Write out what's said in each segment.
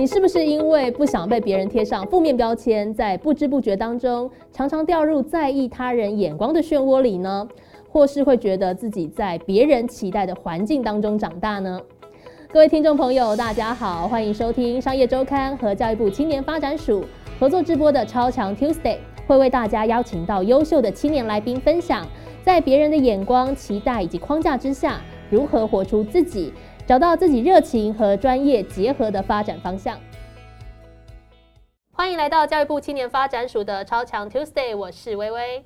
你是不是因为不想被别人贴上负面标签，在不知不觉当中常常掉入在意他人眼光的漩涡里呢？或是会觉得自己在别人期待的环境当中长大呢？各位听众朋友，大家好，欢迎收听商业周刊和教育部青年发展署合作直播的超强 Tuesday，会为大家邀请到优秀的青年来宾分享，在别人的眼光、期待以及框架之下，如何活出自己。找到自己热情和专业结合的发展方向。欢迎来到教育部青年发展署的超强 Tuesday，我是微微。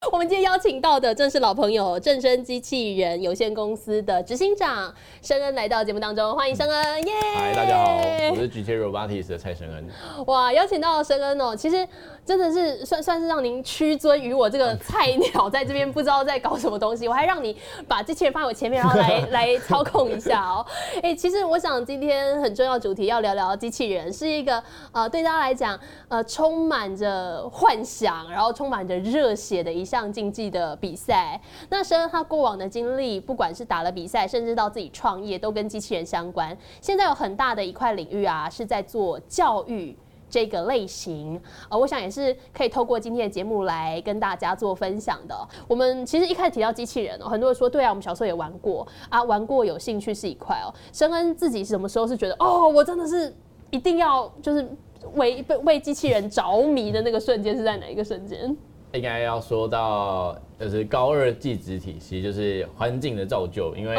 我们今天邀请到的正是老朋友正声机器人有限公司的执行长申恩来到节目当中，欢迎申恩，耶！嗨，大家好，我是 GT Robotics 的蔡申恩。哇，邀请到申恩哦，其实真的是算算是让您屈尊于我这个菜 鸟，在这边不知道在搞什么东西，我还让你把机器人放在我前面，然后来 来操控一下哦。哎，其实我想今天很重要主题要聊聊机器人，是一个呃对大家来讲呃充满着幻想，然后充满着热血的一。项竞技的比赛，那申恩他过往的经历，不管是打了比赛，甚至到自己创业，都跟机器人相关。现在有很大的一块领域啊，是在做教育这个类型。呃，我想也是可以透过今天的节目来跟大家做分享的。我们其实一开始提到机器人哦，很多人说对啊，我们小时候也玩过啊，玩过有兴趣是一块哦。申恩自己什么时候是觉得哦，我真的是一定要就是为被为机器人着迷的那个瞬间是在哪一个瞬间？应该要说到，就是高二技职体系，就是环境的造就。因为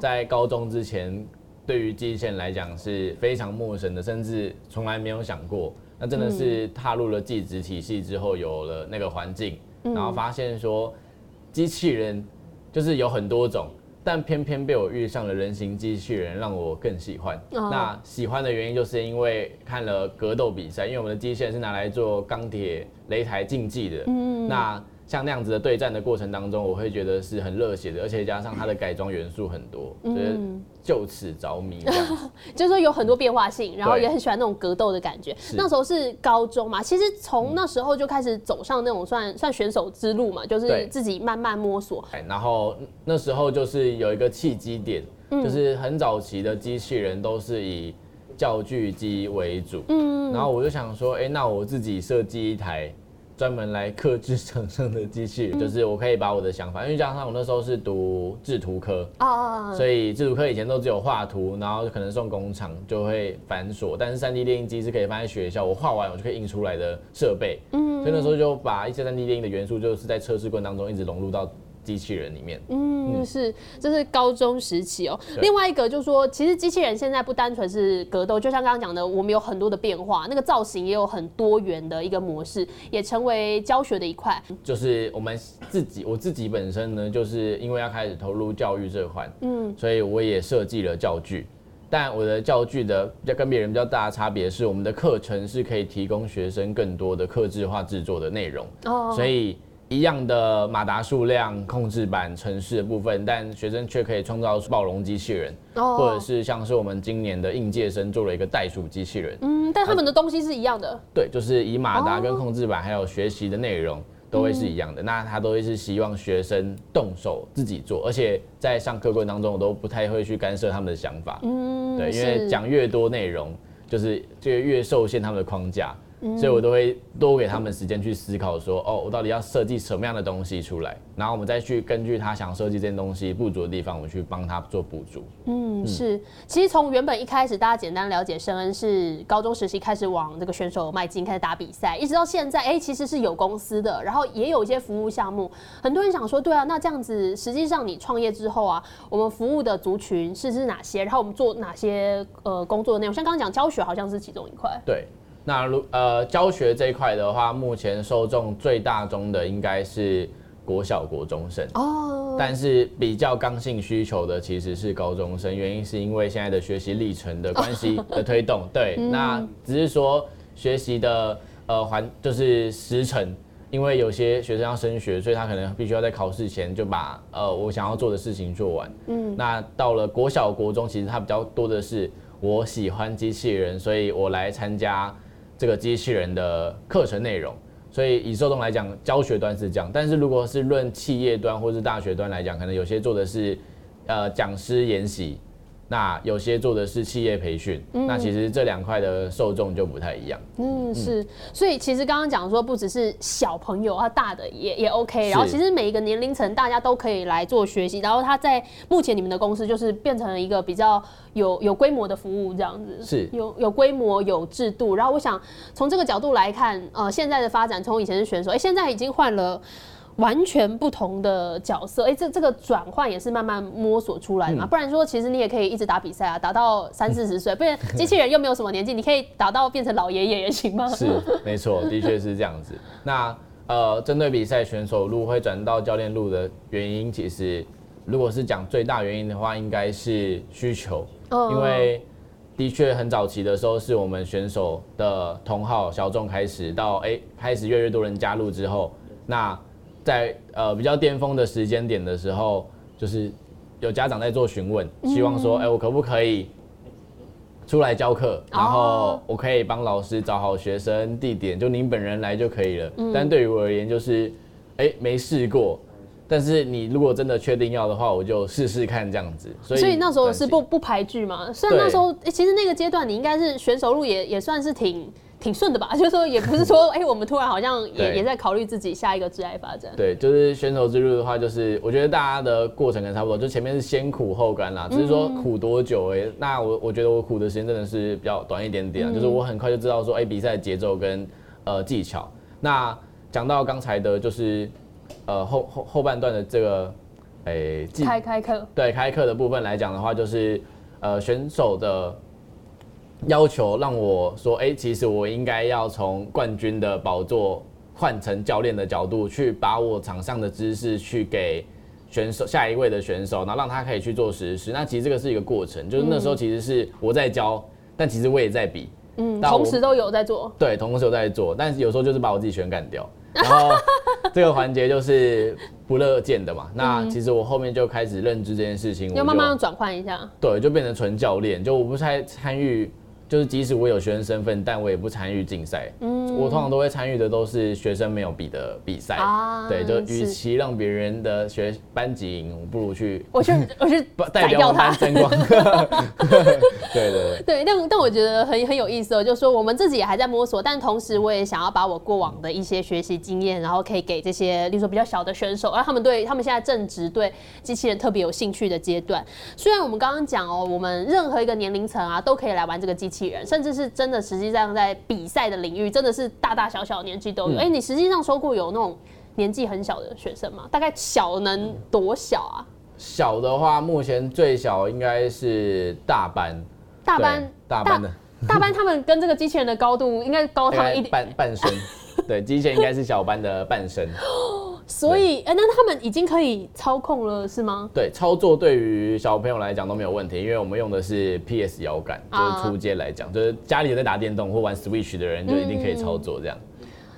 在高中之前，对于机械来讲是非常陌生的，甚至从来没有想过。那真的是踏入了技职体系之后，有了那个环境，然后发现说，机器人就是有很多种。但偏偏被我遇上了人形机器人，让我更喜欢。那喜欢的原因就是因为看了格斗比赛，因为我们的机器人是拿来做钢铁擂台竞技的。嗯，那。像那样子的对战的过程当中，我会觉得是很热血的，而且加上它的改装元素很多，就是就此着迷。就是说有很多变化性，然后也很喜欢那种格斗的感觉。那时候是高中嘛，其实从那时候就开始走上那种算算选手之路嘛，就是自己慢慢摸索。然后那时候就是有一个契机点，就是很早期的机器人都是以教具机为主，嗯，然后我就想说，哎，那我自己设计一台。专门来克制厂商的机器人，就是我可以把我的想法，因为加上我那时候是读制图科哦，所以制图科以前都只有画图，然后可能送工厂就会繁琐，但是三 D 电影机是可以放在学校，我画完我就可以印出来的设备，嗯，所以那时候就把一些三 D 电影的元素，就是在测试过程当中一直融入到。机器人里面，嗯，是，这是高中时期哦。另外一个就是说，其实机器人现在不单纯是格斗，就像刚刚讲的，我们有很多的变化，那个造型也有很多元的一个模式，也成为教学的一块。就是我们自己，我自己本身呢，就是因为要开始投入教育这块，嗯，所以我也设计了教具。但我的教具的比较跟别人比较大的差别是，我们的课程是可以提供学生更多的克制化制作的内容，哦，所以。一样的马达数量、控制板、城市的部分，但学生却可以创造暴龙机器人，或者是像是我们今年的应届生做了一个袋鼠机器人。嗯，但他们的东西是一样的。对，就是以马达跟控制板还有学习的内容都会是一样的。那他都会是希望学生动手自己做，而且在上课过程当中，我都不太会去干涉他们的想法。嗯，对，因为讲越多内容，就是就越受限他们的框架。所以我都会多给他们时间去思考，说哦，我到底要设计什么样的东西出来，然后我们再去根据他想设计这件东西不足的地方，我们去帮他做补足。嗯，是。其实从原本一开始，大家简单了解申恩是高中时期开始往这个选手迈进，开始打比赛，一直到现在，哎，其实是有公司的，然后也有一些服务项目。很多人想说，对啊，那这样子，实际上你创业之后啊，我们服务的族群是是哪些？然后我们做哪些呃工作内容？像刚刚讲教学，好像是其中一块。对。那如呃教学这一块的话，目前受众最大宗的应该是国小国中生。哦，但是比较刚性需求的其实是高中生，原因是因为现在的学习历程的关系的推动，对，那只是说学习的呃环就是时程，因为有些学生要升学，所以他可能必须要在考试前就把呃我想要做的事情做完，嗯，那到了国小国中，其实他比较多的是我喜欢机器人，所以我来参加。这个机器人的课程内容，所以以受众来讲，教学端是这样。但是如果是论企业端或是大学端来讲，可能有些做的是，呃，讲师研习，那有些做的是企业培训，那其实这两块的受众就不太一样。嗯，是，所以其实刚刚讲说，不只是小朋友啊，大的也也 OK。然后其实每一个年龄层大家都可以来做学习。然后他在目前你们的公司就是变成了一个比较有有规模的服务这样子，是有有规模有制度。然后我想从这个角度来看，呃，现在的发展从以前是选手，哎，现在已经换了。完全不同的角色，哎，这这个转换也是慢慢摸索出来嘛。不然说，其实你也可以一直打比赛啊，打到三四十 岁，不然机器人又没有什么年纪，你可以打到变成老爷爷也行吗？是，没错，的确是这样子。那呃，针对比赛选手路会转到教练路的原因，其实如果是讲最大原因的话，应该是需求，因为的确很早期的时候，是我们选手的同号小众开始到哎开始越来越多人加入之后，那在呃比较巅峰的时间点的时候，就是有家长在做询问，希望说，哎，我可不可以出来教课？然后我可以帮老师找好学生地点，就您本人来就可以了。但对于我而言，就是，哎，没试过。但是你如果真的确定要的话，我就试试看这样子。所以，所以那时候是不不排拒嘛。虽然那时候，其实那个阶段你应该是选手路也也算是挺。挺顺的吧，就是说也不是说，哎，我们突然好像也也在考虑自己下一个挚爱发展。对，就是选手之路的话，就是我觉得大家的过程跟差不多，就前面是先苦后甘啦，只是说苦多久哎，那我我觉得我苦的时间真的是比较短一点点，就是我很快就知道说，哎，比赛节奏跟呃技巧。那讲到刚才的，就是呃后后后半段的这个，哎，开开课，对，开课的部分来讲的话，就是呃选手的。要求让我说，哎，其实我应该要从冠军的宝座换成教练的角度，去把我场上的知识去给选手下一位的选手，然后让他可以去做实施。那其实这个是一个过程，就是那时候其实是我在教，但其实我也在比，嗯，同时都有在做，对，同时有在做，但是有时候就是把我自己全干掉，然后 这个环节就是不乐见的嘛。那其实我后面就开始认知这件事情，要慢慢转换一下，对，就变成纯教练，就我不太参与。就是即使我有学生身份，但我也不参与竞赛。嗯，我通常都会参与的都是学生没有比的比赛。啊，对，就与其让别人的学班级赢，我不如去，我去，我去 代表班争光。对对对，但但我觉得很很有意思哦，就是说我们自己也还在摸索，但同时我也想要把我过往的一些学习经验，然后可以给这些，例如说比较小的选手，而他们对他们现在正值对机器人特别有兴趣的阶段。虽然我们刚刚讲哦，我们任何一个年龄层啊，都可以来玩这个机器。人，甚至是真的，实际上在比赛的领域，真的是大大小小年纪都有。哎，你实际上说过有那种年纪很小的学生吗？大概小能多小啊？小的话，目前最小应该是大班。大班，大班的大班，他们跟这个机器人的高度应该高他们一点半半身。对，机器人应该是小班的半身。所以，哎，那他们已经可以操控了，是吗？对，操作对于小朋友来讲都没有问题，因为我们用的是 PS 摇杆，就是出街来讲，就是家里有在打电动或玩 Switch 的人就一定可以操作这样。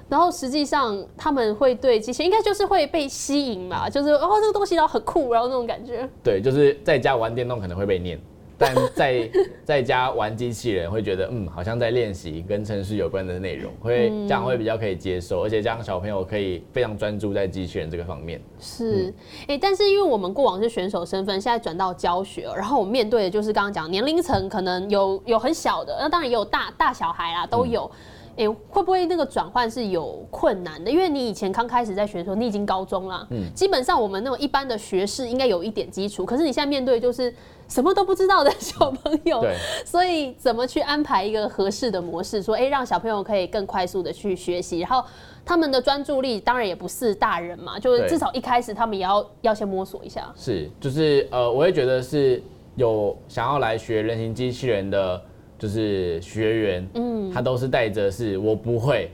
然后实际上他们会对机器应该就是会被吸引嘛，就是哦这个东西然后很酷，然后那种感觉。对，就是在家玩电动可能会被念。但在 在家玩机器人会觉得，嗯，好像在练习跟城市有关的内容，会这样会比较可以接受，而且这样小朋友可以非常专注在机器人这个方面。是，哎，但是因为我们过往是选手身份，现在转到教学，然后我面对的就是刚刚讲年龄层可能有有很小的，那当然也有大大小孩啦，都有。哎，会不会那个转换是有困难的？因为你以前刚开始在选的时候，你已经高中了，嗯，基本上我们那种一般的学士应该有一点基础，可是你现在面对就是什么都不知道的小朋友，对，所以怎么去安排一个合适的模式，说哎，让小朋友可以更快速的去学习，然后他们的专注力当然也不是大人嘛，就是至少一开始他们也要要先摸索一下。是，就是呃，我也觉得是有想要来学人形机器人的。就是学员，嗯，他都是带着是我不会，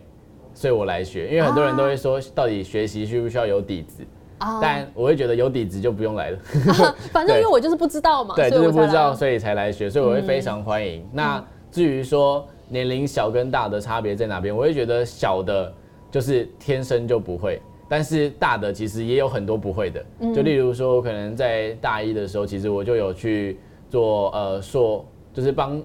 所以我来学。因为很多人都会说，到底学习需不需要有底子？啊，但我会觉得有底子就不用来了。反正因为我就是不知道嘛，对，就是不知道，所以才来学，所以我会非常欢迎。那至于说年龄小跟大的差别在哪边，我会觉得小的就是天生就不会，但是大的其实也有很多不会的。就例如说，我可能在大一的时候，其实我就有去做呃硕，就是帮。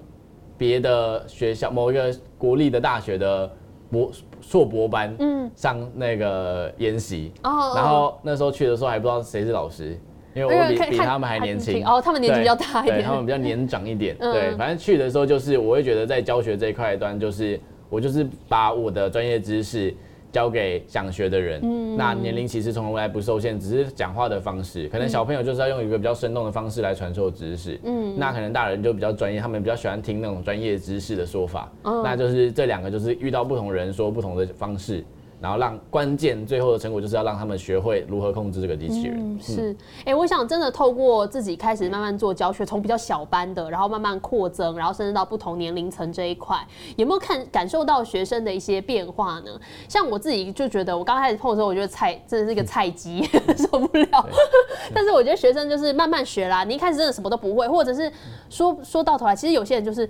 别的学校某一个国立的大学的博硕博班，嗯，上那个研习，哦，然后那时候去的时候还不知道谁是老师，因为我比比他们还年轻。哦，他们年纪比较大一点，他们比较年长一点。对，反正去的时候就是，我会觉得在教学这一块端，就是我就是把我的专业知识。交给想学的人，那年龄其实从来不受限，只是讲话的方式，可能小朋友就是要用一个比较生动的方式来传授知识，嗯，那可能大人就比较专业，他们比较喜欢听那种专业知识的说法，那就是这两个就是遇到不同人说不同的方式。然后让关键最后的成果就是要让他们学会如何控制这个机器人。是，哎，我想真的透过自己开始慢慢做教学，从比较小班的，然后慢慢扩增，然后甚至到不同年龄层这一块，有没有看感受到学生的一些变化呢？像我自己就觉得，我刚开始碰的时候，我觉得菜真的是一个菜鸡，受不了。但是我觉得学生就是慢慢学啦，你一开始真的什么都不会，或者是说说到头来，其实有些人就是。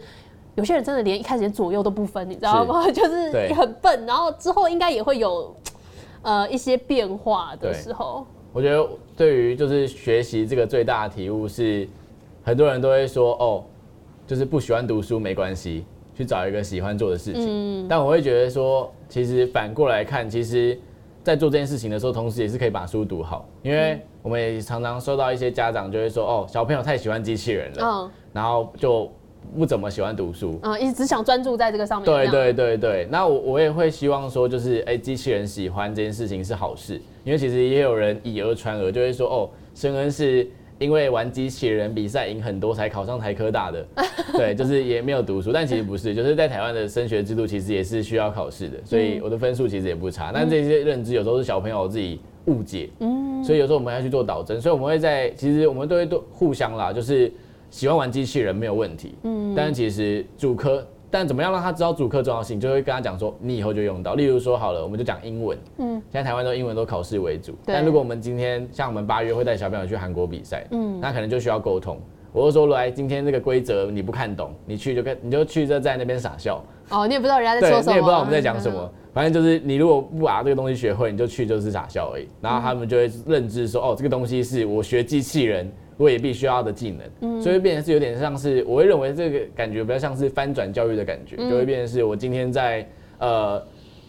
有些人真的连一开始连左右都不分，你知道吗？就是很笨，然后之后应该也会有呃一些变化的时候。我觉得对于就是学习这个最大的体悟是，很多人都会说哦，就是不喜欢读书没关系，去找一个喜欢做的事情。但我会觉得说，其实反过来看，其实在做这件事情的时候，同时也是可以把书读好，因为我们也常常收到一些家长就会说哦，小朋友太喜欢机器人了，然后就。不怎么喜欢读书嗯，一直只想专注在这个上面。对对对对，那我我也会希望说，就是哎，机器人喜欢这件事情是好事，因为其实也有人以讹传讹，就会说哦，申恩是因为玩机器人比赛赢很多才考上台科大的，对，就是也没有读书，但其实不是，就是在台湾的升学制度其实也是需要考试的，所以我的分数其实也不差。但这些认知有时候是小朋友自己误解，嗯，所以有时候我们要去做导正，所以我们会在其实我们都会都互相啦，就是。喜欢玩机器人没有问题，嗯，但其实主科，但怎么样让他知道主科重要性，就会跟他讲说，你以后就用到。例如说好了，我们就讲英文，嗯，现在台湾都英文都考试为主，但如果我们今天像我们八月会带小朋友去韩国比赛，嗯，那可能就需要沟通。我就说来，今天这个规则你不看懂，你去就跟你就去这在那边傻笑。哦，你也不知道人家在说什么，你也不知道我们在讲什么，反正就是你如果不把这个东西学会，你就去就是傻笑而已。然后他们就会认知说，哦，这个东西是我学机器人。我也必须要的技能，所以变成是有点像是，我会认为这个感觉比较像是翻转教育的感觉，就会变成是我今天在呃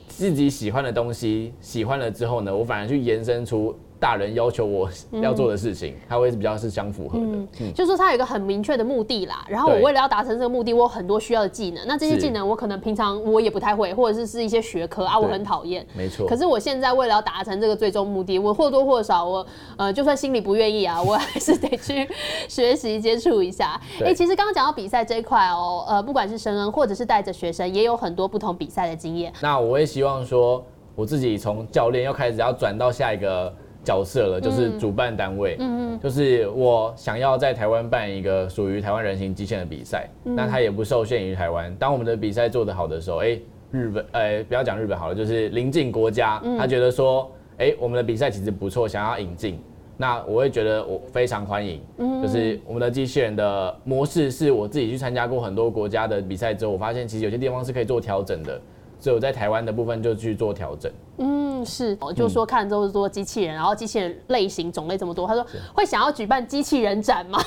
自己喜欢的东西喜欢了之后呢，我反而去延伸出。大人要求我要做的事情，他会比较是相符合的。嗯，就是说他有一个很明确的目的啦。然后我为了要达成这个目的，我有很多需要的技能。那这些技能我可能平常我也不太会，或者是是一些学科啊，我很讨厌。没错。可是我现在为了要达成这个最终目的，我或多或少，我呃，就算心里不愿意啊，我还是得去学习接触一下。哎，其实刚刚讲到比赛这一块哦，呃，不管是生恩或者是带着学生，也有很多不同比赛的经验。那我也希望说，我自己从教练要开始要转到下一个。角色了，就是主办单位，嗯嗯，就是我想要在台湾办一个属于台湾人形机器人的比赛，那它也不受限于台湾。当我们的比赛做得好的时候，哎，日本，哎，不要讲日本好了，就是邻近国家，他觉得说，哎，我们的比赛其实不错，想要引进，那我会觉得我非常欢迎。嗯，就是我们的机器人的模式是我自己去参加过很多国家的比赛之后，我发现其实有些地方是可以做调整的。所以我在台湾的部分就去做调整。嗯，是，就说看之后做机器人，然后机器人类型种类这么多，他说会想要举办机器人展吗？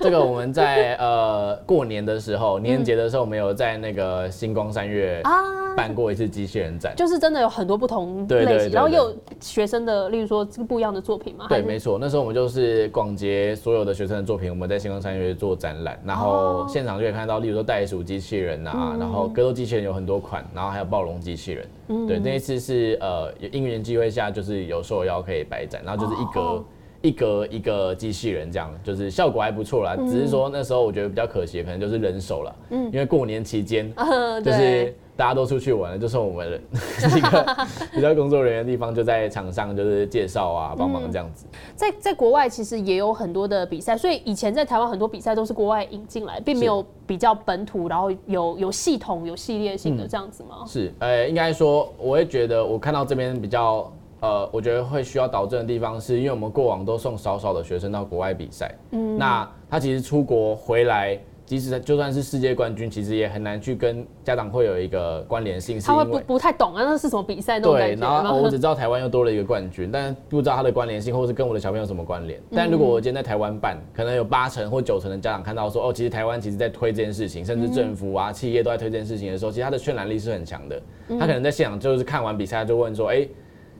这个我们在呃过年的时候，年节的时候，我们有在那个星光三月啊。办过一次机器人展，就是真的有很多不同类型，然后又有学生的，例如说这个不一样的作品嘛？对，没错，那时候我们就是广结所有的学生的作品，我们在星光三月做展览，然后现场就可以看到，例如说袋鼠机器人啊，然后格斗机器人有很多款，然后还有暴龙机器人。对，那一次是呃，因缘机会下，就是有受邀可以摆展，然后就是一格一格一个机器人这样，就是效果还不错啦。只是说那时候我觉得比较可惜，可能就是人手了，嗯，因为过年期间，就是。大家都出去玩了，就剩我们 一个 比较工作人员的地方，就在场上就是介绍啊，帮忙这样子。在在国外其实也有很多的比赛，所以以前在台湾很多比赛都是国外引进来，并没有比较本土，然后有有系统、有系列性的这样子吗？是，呃，应该说，我会觉得我看到这边比较，呃，我觉得会需要导正的地方，是因为我们过往都送少少的学生到国外比赛，嗯，那他其实出国回来。即使就算是世界冠军，其实也很难去跟家长会有一个关联性。他会不不太懂啊，那是什么比赛？对，然后我只知道台湾又多了一个冠军，但不知道它的关联性，或是跟我的小朋友什么关联。但如果我今天在台湾办，可能有八成或九成的家长看到说，哦，其实台湾其实在推这件事情，甚至政府啊、企业都在推这件事情的时候，其实他的渲染力是很强的。他可能在现场就是看完比赛就问说，哎。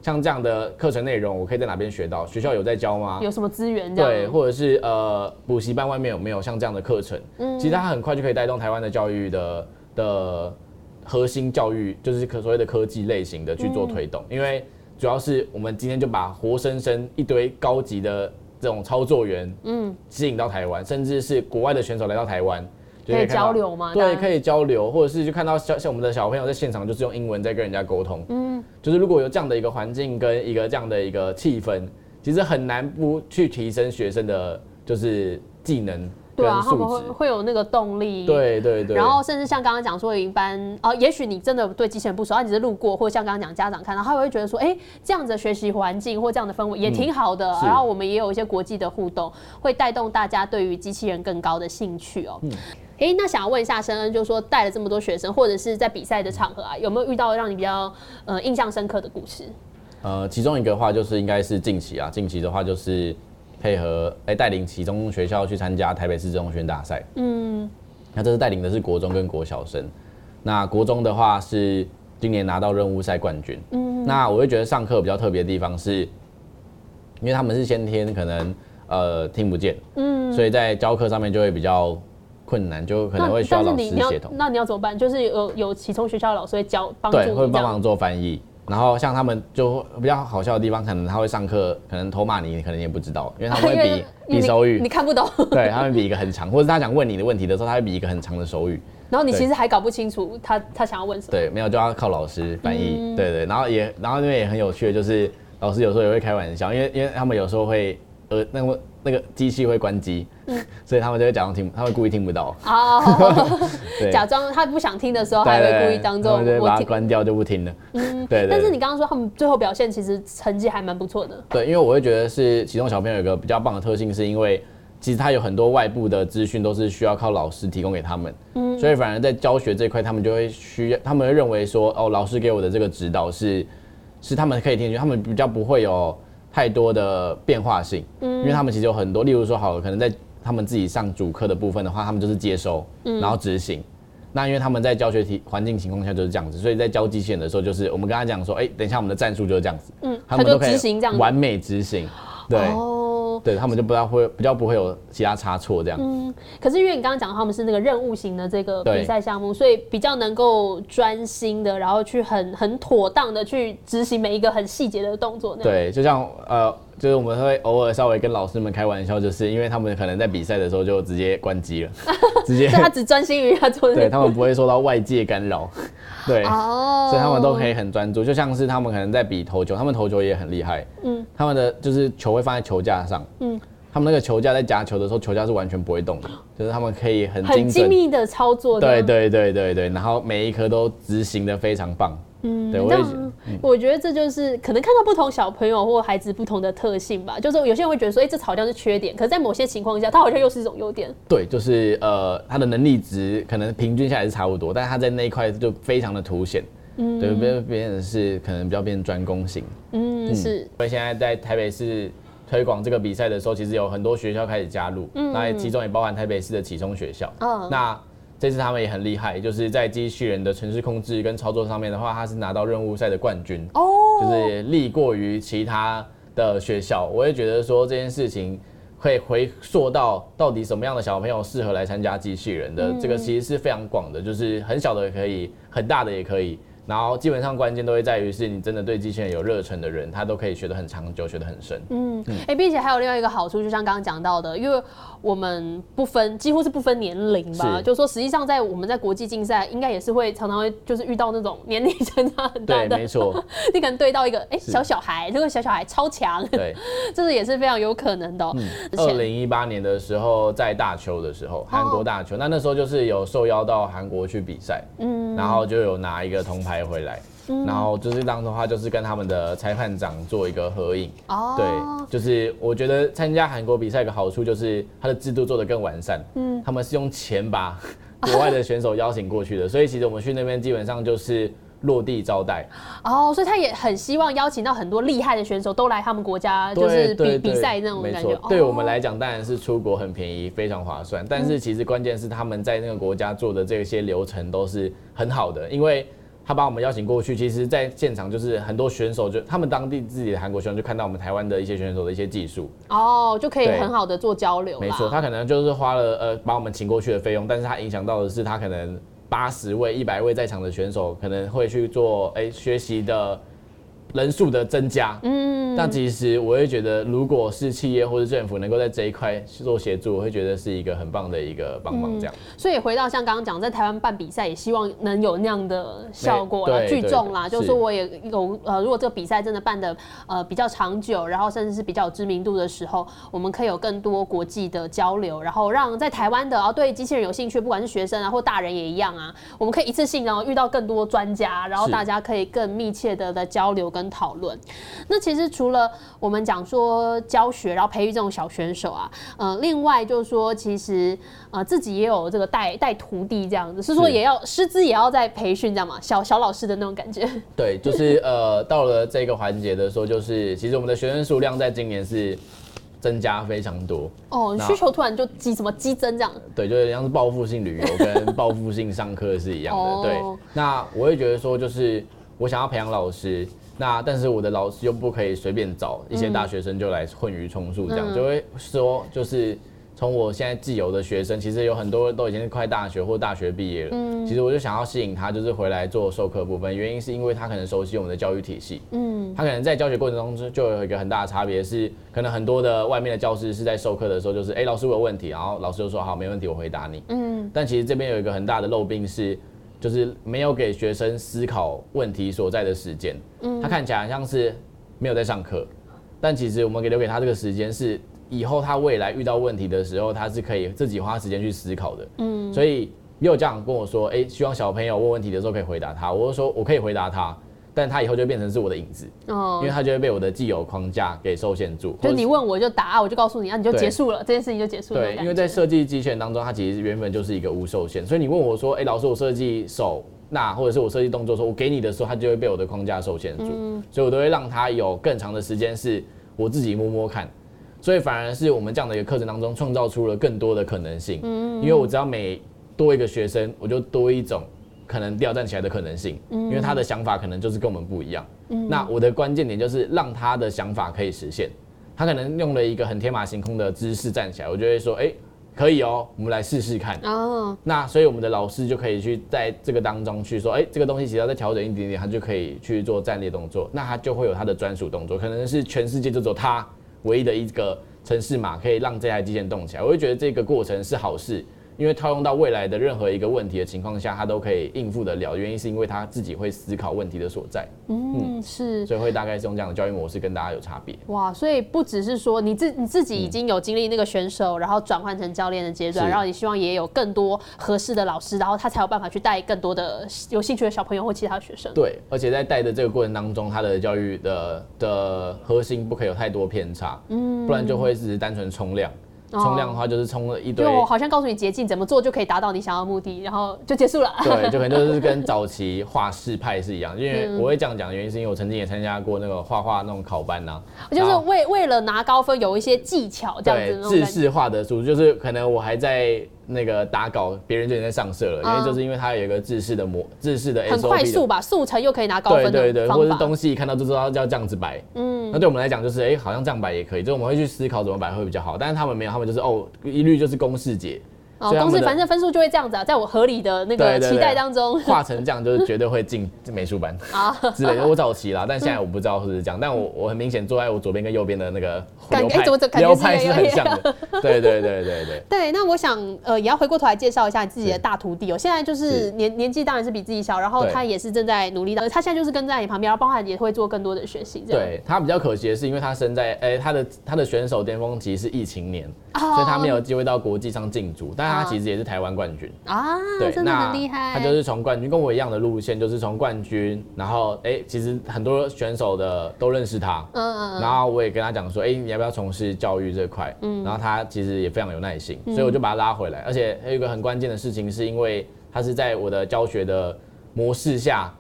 像这样的课程内容，我可以在哪边学到？学校有在教吗？有什么资源？对，或者是呃补习班外面有没有像这样的课程？嗯，其实它很快就可以带动台湾的教育的的核心教育，就是可所谓的科技类型的去做推动。因为主要是我们今天就把活生生一堆高级的这种操作员，嗯，吸引到台湾，甚至是国外的选手来到台湾。可以交流吗？对，可以交流，或者是就看到像像我们的小朋友在现场就是用英文在跟人家沟通。嗯，就是如果有这样的一个环境跟一个这样的一个气氛，其实很难不去提升学生的，就是技能。对啊，他们会会有那个动力。对对对。然后甚至像刚刚讲说，一般哦，也许你真的对机器人不熟，你只是路过，或者像刚刚讲家长看到，他会觉得说，哎，这样的学习环境或这样的氛围也挺好的。然后我们也有一些国际的互动，会带动大家对于机器人更高的兴趣哦。哎，那想要问一下申恩，就是说带了这么多学生，或者是在比赛的场合啊，有没有遇到让你比较呃印象深刻的故事？呃，其中一个话就是应该是近期啊，近期的话就是配合哎带领其中学校去参加台北市中学大赛。嗯，那这是带领的是国中跟国小生。那国中的话是今年拿到任务赛冠军。嗯，那我会觉得上课比较特别的地方是，因为他们是先天可能呃听不见，嗯，所以在教课上面就会比较。困难就可能会需要老师协同，那你要怎么办？就是有有其中学校的老师会教帮助对，会帮忙做翻译。然后像他们就比较好笑的地方，可能他会上课，可能偷骂你，你可能也不知道，因为他们会比比手语，你看不懂。对，他们比一个很长，或者他想问你的问题的时候，他会比一个很长的手语。然后你其实还搞不清楚他他想要问什么。对，没有就要靠老师翻译。对对，然后也然后那边也很有趣的，就是老师有时候也会开玩笑，因为因为他们有时候会呃那个。那个机器会关机，嗯 所以他们就会假装听，他会故意听不到。哦，假装他不想听的时候，还会故意当做我把它关掉就不听了。嗯，对。但是你刚刚说他们最后表现其实成绩还蛮不错的。对，因为我会觉得是其中小朋友有一个比较棒的特性，是因为其实他有很多外部的资讯都是需要靠老师提供给他们。嗯，所以反而在教学这块，他们就会需要，他们会认为说，哦，老师给我的这个指导是是他们可以听进去，他们比较不会有。太多的变化性，嗯，因为他们其实有很多，例如说，好，可能在他们自己上主课的部分的话，他们就是接收，嗯，然后执行。那因为他们在教学体环境情况下就是这样子，所以在教机器人的时候，就是我们跟他讲说，哎，等一下我们的战术就是这样子，嗯，他们都可以完美执行，对。对他们就不大会比较不会有其他差错这样。嗯，可是因为你刚刚讲他们是那个任务型的这个比赛项目，所以比较能够专心的，然后去很很妥当的去执行每一个很细节的动作。对，就像呃。就是我们会偶尔稍微跟老师们开玩笑，就是因为他们可能在比赛的时候就直接关机了，直接他只专心于他做，对他们不会受到外界干扰，对，哦，所以他们都可以很专注。就像是他们可能在比投球，他们投球也很厉害，嗯，他们的就是球会放在球架上，嗯，他们那个球架在夹球的时候，球架是完全不会动的，就是他们可以很很精密的操作，对对对对对，然后每一颗都执行的非常棒。嗯，对，我也我觉得这就是可能看到不同小朋友或孩子不同的特性吧。就是有些人会觉得说，哎，这好像是缺点，可是在某些情况下，它好像又是一种优点。对，就是呃，他的能力值可能平均下来是差不多，但是他在那一块就非常的凸显。嗯，对，变变成是可能比较变专攻型。嗯，是。因为现在在台北市推广这个比赛的时候，其实有很多学校开始加入，那其中也包含台北市的启聪学校。嗯，那。这次他们也很厉害，就是在机器人的城市控制跟操作上面的话，他是拿到任务赛的冠军哦，就是力过于其他的学校。我也觉得说这件事情会回溯到到底什么样的小朋友适合来参加机器人的这个，其实是非常广的，就是很小的也可以，很大的也可以。然后基本上关键都会在于是你真的对机器人有热忱的人，他都可以学得很长久，学得很深。嗯，哎，并且还有另外一个好处，就像刚刚讲到的，因为我们不分，几乎是不分年龄吧，就是说实际上在我们在国际竞赛，应该也是会常常会就是遇到那种年龄相差很大的，没错，你可能对到一个哎小小孩，这个小小孩超强，对，这个也是非常有可能的。二零一八年的时候在大邱的时候，韩国大邱，那那时候就是有受邀到韩国去比赛，嗯，然后就有拿一个铜牌。回来，然后就是当的话，就是跟他们的裁判长做一个合影。哦，对，就是我觉得参加韩国比赛的好处就是它的制度做得更完善。嗯，他们是用钱把 国外的选手邀请过去的，所以其实我们去那边基本上就是落地招待。哦，所以他也很希望邀请到很多厉害的选手都来他们国家，就是比比赛那种感觉。对我们来讲，当然是出国很便宜，非常划算。但是其实关键是他们在那个国家做的这些流程都是很好的，因为。他把我们邀请过去，其实在现场就是很多选手就他们当地自己的韩国选手就看到我们台湾的一些选手的一些技术，哦，就可以很好的做交流。没错，他可能就是花了呃把我们请过去的费用，但是他影响到的是他可能八十位、一百位在场的选手可能会去做哎学习的。人数的增加，嗯，但其实我会觉得，如果是企业或者政府能够在这一块做协助，我会觉得是一个很棒的一个帮忙，这样。所以回到像刚刚讲，在台湾办比赛，也希望能有那样的效果啦，聚众啦，就是说我也有呃，如果这个比赛真的办的呃比较长久，然后甚至是比较有知名度的时候，我们可以有更多国际的交流，然后让在台湾的啊对机器人有兴趣，不管是学生啊或大人也一样啊，我们可以一次性然后遇到更多专家，然后大家可以更密切的的交流跟。讨论，那其实除了我们讲说教学，然后培育这种小选手啊，呃，另外就是说，其实呃自己也有这个带带徒弟这样子，是说也要师资也要在培训这样嘛，小小老师的那种感觉。对，就是呃到了这个环节的时候，就是其实我们的学生数量在今年是增加非常多哦，需求突然就激什么激增这样。对，就像是报复性旅游跟报复性上课是一样的。对，那我会觉得说，就是我想要培养老师。那但是我的老师又不可以随便找一些大学生就来混于充数，这样就会说就是从我现在既有的学生，其实有很多都已经是快大学或大学毕业了。嗯，其实我就想要吸引他，就是回来做授课部分。原因是因为他可能熟悉我们的教育体系。嗯，他可能在教学过程中就有一个很大的差别，是可能很多的外面的教师是在授课的时候就是哎老师我有问题，然后老师就说好没问题我回答你。嗯，但其实这边有一个很大的漏病是。就是没有给学生思考问题所在的时间，嗯，他看起来像是没有在上课，但其实我们给留给他这个时间是以后他未来遇到问题的时候，他是可以自己花时间去思考的，嗯，所以也有家长跟我说，哎，希望小朋友问问题的时候可以回答他，我就说我可以回答他。但他以后就变成是我的影子，哦，因为他就会被我的既有框架给受限住。就你问我就答，我就告诉你，啊，你就结束了，这件事情就结束了。对，因为在设计机器人当中，它其实原本就是一个无受限，所以你问我说，哎，老师，我设计手，那或者是我设计动作，说我给你的时候，它就会被我的框架受限住，所以我都会让他有更长的时间是我自己摸摸看，所以反而是我们这样的一个课程当中，创造出了更多的可能性。嗯，因为我只要每多一个学生，我就多一种。可能吊站起来的可能性，因为他的想法可能就是跟我们不一样。那我的关键点就是让他的想法可以实现。他可能用了一个很天马行空的姿势站起来，我就会说：哎，可以哦，我们来试试看。哦。那所以我们的老师就可以去在这个当中去说：哎，这个东西只要再调整一点点，他就可以去做站立动作。那他就会有他的专属动作，可能是全世界就只有他唯一的一个城市码可以让这台机器人动起来。我会觉得这个过程是好事。因为套用到未来的任何一个问题的情况下，他都可以应付得了。原因是因为他自己会思考问题的所在。嗯，是，所以会大概是用这样的教育模式跟大家有差别。哇，所以不只是说你自你自己已经有经历那个选手，然后转换成教练的阶段，然后你希望也有更多合适的老师，然后他才有办法去带更多的有兴趣的小朋友或其他学生。对，而且在带的这个过程当中，他的教育的的核心不可以有太多偏差，嗯，不然就会只是单纯冲量。冲量的话就是冲了一堆，我好像告诉你捷径怎么做就可以达到你想要目的，然后就结束了。对，就可能 就是跟早期画室派是一样，因为我会这样讲的原因是因为我曾经也参加过那个画画那种考班呐，就是为为了拿高分有一些技巧这样子。制式化的书就是可能我还在。那个打稿，别人就已经在上色了，因为就是因为它有一个制式的模，制式的很快速吧，速成又可以拿高分对对对，或者是东西一看到就知道要这样子摆，嗯，那对我们来讲就是，哎，好像这样摆也可以，就我们会去思考怎么摆会比较好，但是他们没有，他们就是哦，一律就是公式解。哦，公司反正分数就会这样子啊，在我合理的那个期待当中，画成这样就是绝对会进 美术班啊之类的。我早期啦，但现在我不知道是不是这样，但我我很明显坐在我左边跟右边的那个流派，流派是很像的。对对对对对。对，那我想呃也要回过头来介绍一下你自己的大徒弟哦。现在就是年年纪当然是比自己小，然后他也是正在努力的，他现在就是跟在你旁边，然后包含也会做更多的学习。对他比较可惜的是，因为他生在哎他的他的选手巅峰期是疫情年，所以他没有机会到国际上竞逐，但他其实也是台湾。冠军啊，对，真的很厉害。他就是从冠军，跟我一样的路线，就是从冠军，然后哎，其实很多选手的都认识他，嗯嗯，然后我也跟他讲说，哎，你要不要从事教育这块？嗯，然后他其实也非常有耐心，所以我就把他拉回来。而且还有一个很关键的事情，是因为他是在我的教学的模式下，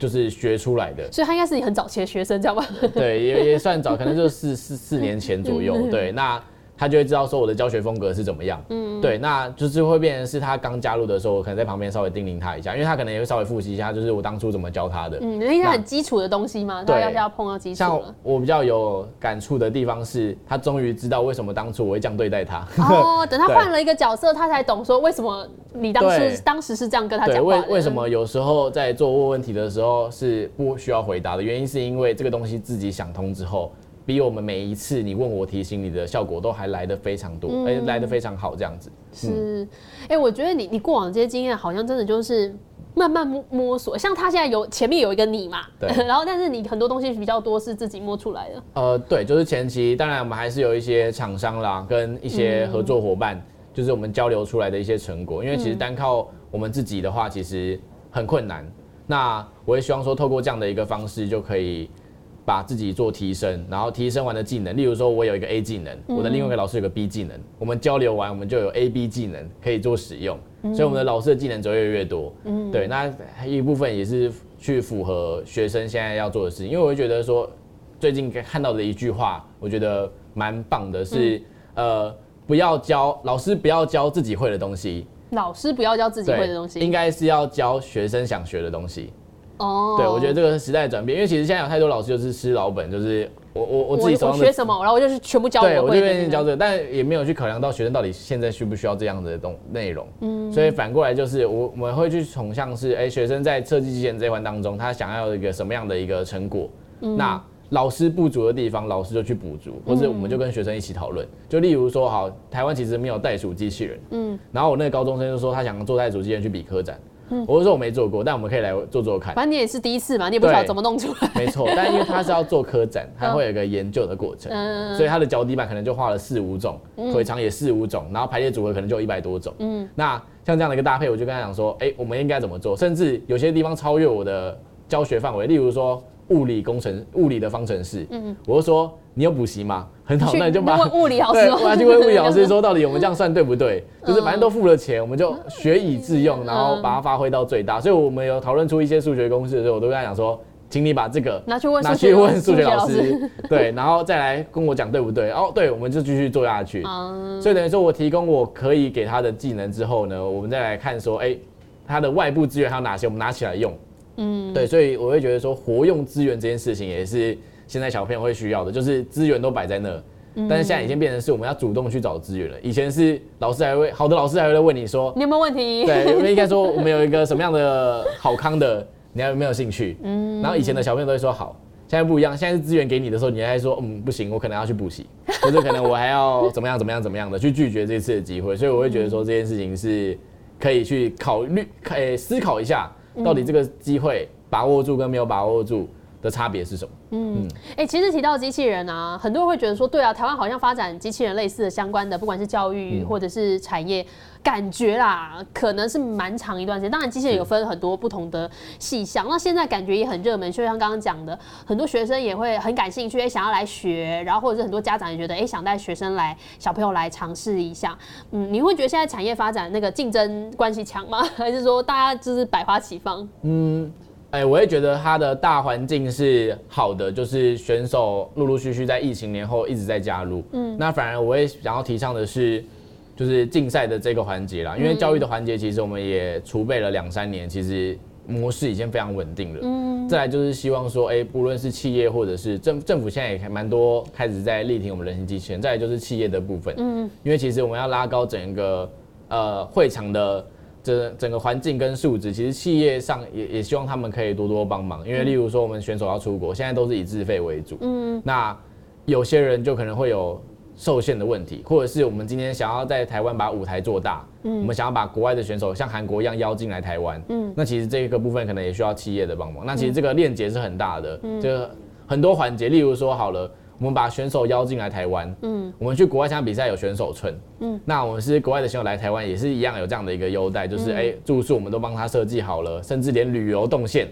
就是学出来的，所以他应该是你很早期的学生，知道吗？对，也也算早，可能就是四四四年前左右。对，那。他就会知道说我的教学风格是怎么样。嗯，对，那就是会变成是他刚加入的时候，我可能在旁边稍微叮咛他一下，因为他可能也会稍微复习一下，就是我当初怎么教他的。嗯，因为很基础的东西嘛，对，要要碰到基础像我比较有感触的地方是，他终于知道为什么当初我会这样对待他。哦，等他 换了一个角色，他才懂说为什么你当时当时是这样跟他讲话。为为什么有时候在做问问题的时候是不需要回答的原因，是因为这个东西自己想通之后。比我们每一次你问我提醒你的效果都还来的非常多，哎，来的非常好，这样子。是，哎，我觉得你你过往这些经验好像真的就是慢慢摸摸索，像他现在有前面有一个你嘛，对，然后但是你很多东西比较多是自己摸出来的。呃，对，就是前期，当然我们还是有一些厂商啦，跟一些合作伙伴，就是我们交流出来的一些成果，因为其实单靠我们自己的话，其实很困难。那我也希望说，透过这样的一个方式就可以。把自己做提升，然后提升完的技能，例如说，我有一个 A 技能，我的另外一个老师有个 B 技能，我们交流完，我们就有 A、B 技能可以做使用，所以我们的老师的技能只会越来越多。嗯，对，那一部分也是去符合学生现在要做的事情，因为我会觉得说，最近看到的一句话，我觉得蛮棒的，是呃，不要教老师不要教自己会的东西，老师不要教自己会的东西，应该是要教学生想学的东西。哦，对，我觉得这个时代转变，因为其实现在有太多老师就是吃老本，就是我我我自己手上学什么，然后我就是全部教。对，我就愿意教这个，但也没有去考量到学生到底现在需不需要这样的东内容。嗯，所以反过来就是我我们会去从向是，哎，学生在设计机器人这一环当中，他想要一个什么样的一个成果？那老师不足的地方，老师就去补足，或者我们就跟学生一起讨论。就例如说，好，台湾其实没有袋鼠机器人，嗯，然后我那个高中生就说他想做袋鼠机器人去比科展。我就说我没做过，但我们可以来做做看。反正你也是第一次嘛，你也不知道怎么弄出来。没错，但因为他是要做科展，他会有一个研究的过程，所以他的脚底板可能就画了四五种，腿长也四五种，然后排列组合可能就一百多种。嗯，那像这样的一个搭配，我就跟他讲说，哎，我们应该怎么做？甚至有些地方超越我的教学范围，例如说物理工程、物理的方程式，嗯，我就说。你有补习吗？很好，那你就把问物理老师，对，去问物理老师说，到底我们这样算对不对？就是反正都付了钱，我们就学以致用，然后把它发挥到最大。所以我们有讨论出一些数学公式的时候，我都跟他讲说，请你把这个拿去问拿去问数学老师，对，然后再来跟我讲对不对？哦，对，我们就继续做下去。所以等于说我提供我可以给他的技能之后呢，我们再来看说，哎，他的外部资源还有哪些，我们拿起来用。嗯，对，所以我会觉得说，活用资源这件事情也是。现在小朋友会需要的，就是资源都摆在那，但是现在已经变成是我们要主动去找资源了。以前是老师还会，好的老师还会问你说，你有没有问题？对，因为应该说我们有一个什么样的好康的，你还有没有兴趣？嗯，然后以前的小朋友都会说好，现在不一样，现在是资源给你的时候，你还说嗯不行，我可能要去补习，或者可能我还要怎么样怎么样怎么样的去拒绝这次的机会。所以我会觉得说这件事情是可以去考虑，可以思考一下，到底这个机会把握住跟没有把握住。的差别是什么？嗯，哎，其实提到机器人啊，很多人会觉得说，对啊，台湾好像发展机器人类似的相关的，不管是教育或者是产业，感觉啦，可能是蛮长一段时间。当然，机器人有分很多不同的细项，那现在感觉也很热门，就像刚刚讲的，很多学生也会很感兴趣，哎，想要来学，然后或者是很多家长也觉得，哎，想带学生来，小朋友来尝试一下。嗯，你会觉得现在产业发展那个竞争关系强吗？还是说大家就是百花齐放？嗯。哎，我也觉得它的大环境是好的，就是选手陆陆续续在疫情年后一直在加入。嗯，那反而我也想要提倡的是，就是竞赛的这个环节啦。因为教育的环节其实我们也储备了两三年，其实模式已经非常稳定了。嗯，再来就是希望说，哎，不论是企业或者是政政府，现在也蛮多开始在力挺我们人形机器人。再来就是企业的部分，嗯，因为其实我们要拉高整个呃会场的。这整个环境跟素质，其实企业上也也希望他们可以多多帮忙，因为例如说我们选手要出国，现在都是以自费为主，嗯，那有些人就可能会有受限的问题，或者是我们今天想要在台湾把舞台做大，嗯，我们想要把国外的选手像韩国一样邀进来台湾，嗯，那其实这个部分可能也需要企业的帮忙，那其实这个链接是很大的，嗯，就很多环节，例如说好了。我们把选手邀进来台湾，嗯，我们去国外参加比赛有选手村，嗯，那我们是国外的选手来台湾也是一样有这样的一个优待，就是哎住宿我们都帮他设计好了，甚至连旅游动线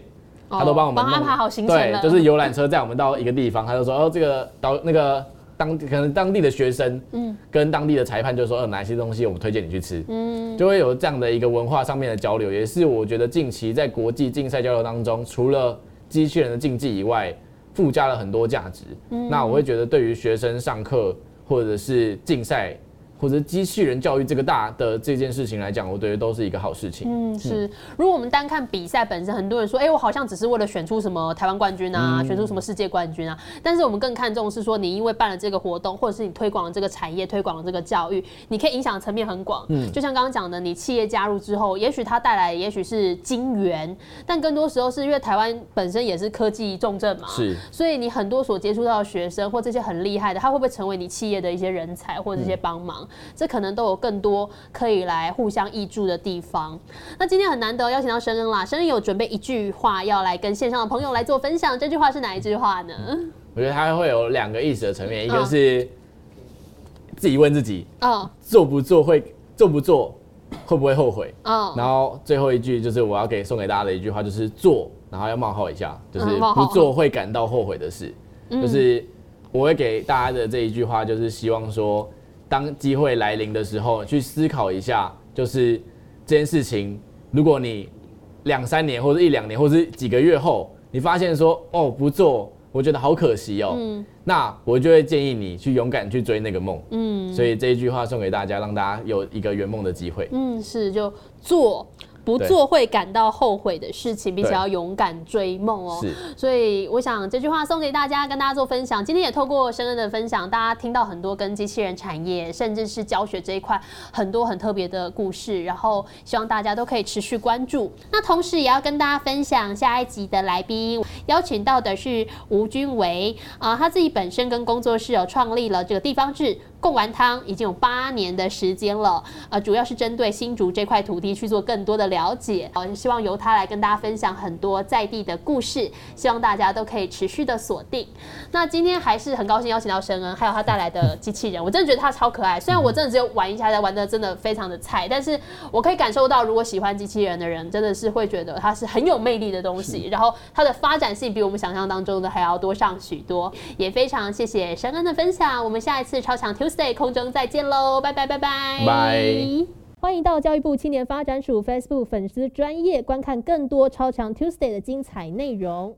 他都帮我们安排好行程对，就是游览车载我们到一个地方，他就说哦这个导那个当可能当地的学生，嗯，跟当地的裁判就说呃哪些东西我们推荐你去吃，嗯，就会有这样的一个文化上面的交流，也是我觉得近期在国际竞赛交流当中，除了机器人的竞技以外。附加了很多价值，那我会觉得对于学生上课或者是竞赛。或者机器人教育这个大的这件事情来讲，我觉得都是一个好事情。嗯，是。如果我们单看比赛本身，很多人说，哎，我好像只是为了选出什么台湾冠军啊，选出什么世界冠军啊。但是我们更看重是说，你因为办了这个活动，或者是你推广了这个产业，推广了这个教育，你可以影响层面很广。嗯，就像刚刚讲的，你企业加入之后，也许它带来，也许是金元，但更多时候是因为台湾本身也是科技重镇嘛，是。所以你很多所接触到的学生或这些很厉害的，他会不会成为你企业的一些人才或者这些帮忙？这可能都。有更多可以来互相益助的地方。那今天很难得邀请到申恩啦，申恩有准备一句话要来跟线上的朋友来做分享。这句话是哪一句话呢？我觉得它会有两个意思的层面，一个是自己问自己，哦，做不做会做不做会不会后悔？哦，然后最后一句就是我要给送给大家的一句话，就是做，然后要冒号一下，就是不做会感到后悔的事。就是我会给大家的这一句话，就是希望说。当机会来临的时候，去思考一下，就是这件事情，如果你两三年或者一两年或者几个月后，你发现说哦不做，我觉得好可惜哦，嗯，那我就会建议你去勇敢去追那个梦，嗯，所以这一句话送给大家，让大家有一个圆梦的机会，嗯，是就做。不做会感到后悔的事情，并且要勇敢追梦哦。是，所以我想这句话送给大家，跟大家做分享。今天也透过深恩的分享，大家听到很多跟机器人产业，甚至是教学这一块很多很特别的故事。然后希望大家都可以持续关注。那同时也要跟大家分享下一集的来宾，邀请到的是吴君维啊，他自己本身跟工作室有创立了这个地方志。贡丸汤已经有八年的时间了，呃，主要是针对新竹这块土地去做更多的了解，呃，希望由他来跟大家分享很多在地的故事，希望大家都可以持续的锁定。那今天还是很高兴邀请到申恩，还有他带来的机器人，我真的觉得他超可爱。虽然我真的只有玩一下，但玩的真的非常的菜，但是我可以感受到，如果喜欢机器人的人，真的是会觉得它是很有魅力的东西，然后它的发展性比我们想象当中的还要多上许多。也非常谢谢申恩的分享，我们下一次超强 Tuesday 空中再见喽，拜拜拜拜拜！欢迎到教育部青年发展署 Facebook 粉丝专业观看更多超强 Tuesday 的精彩内容。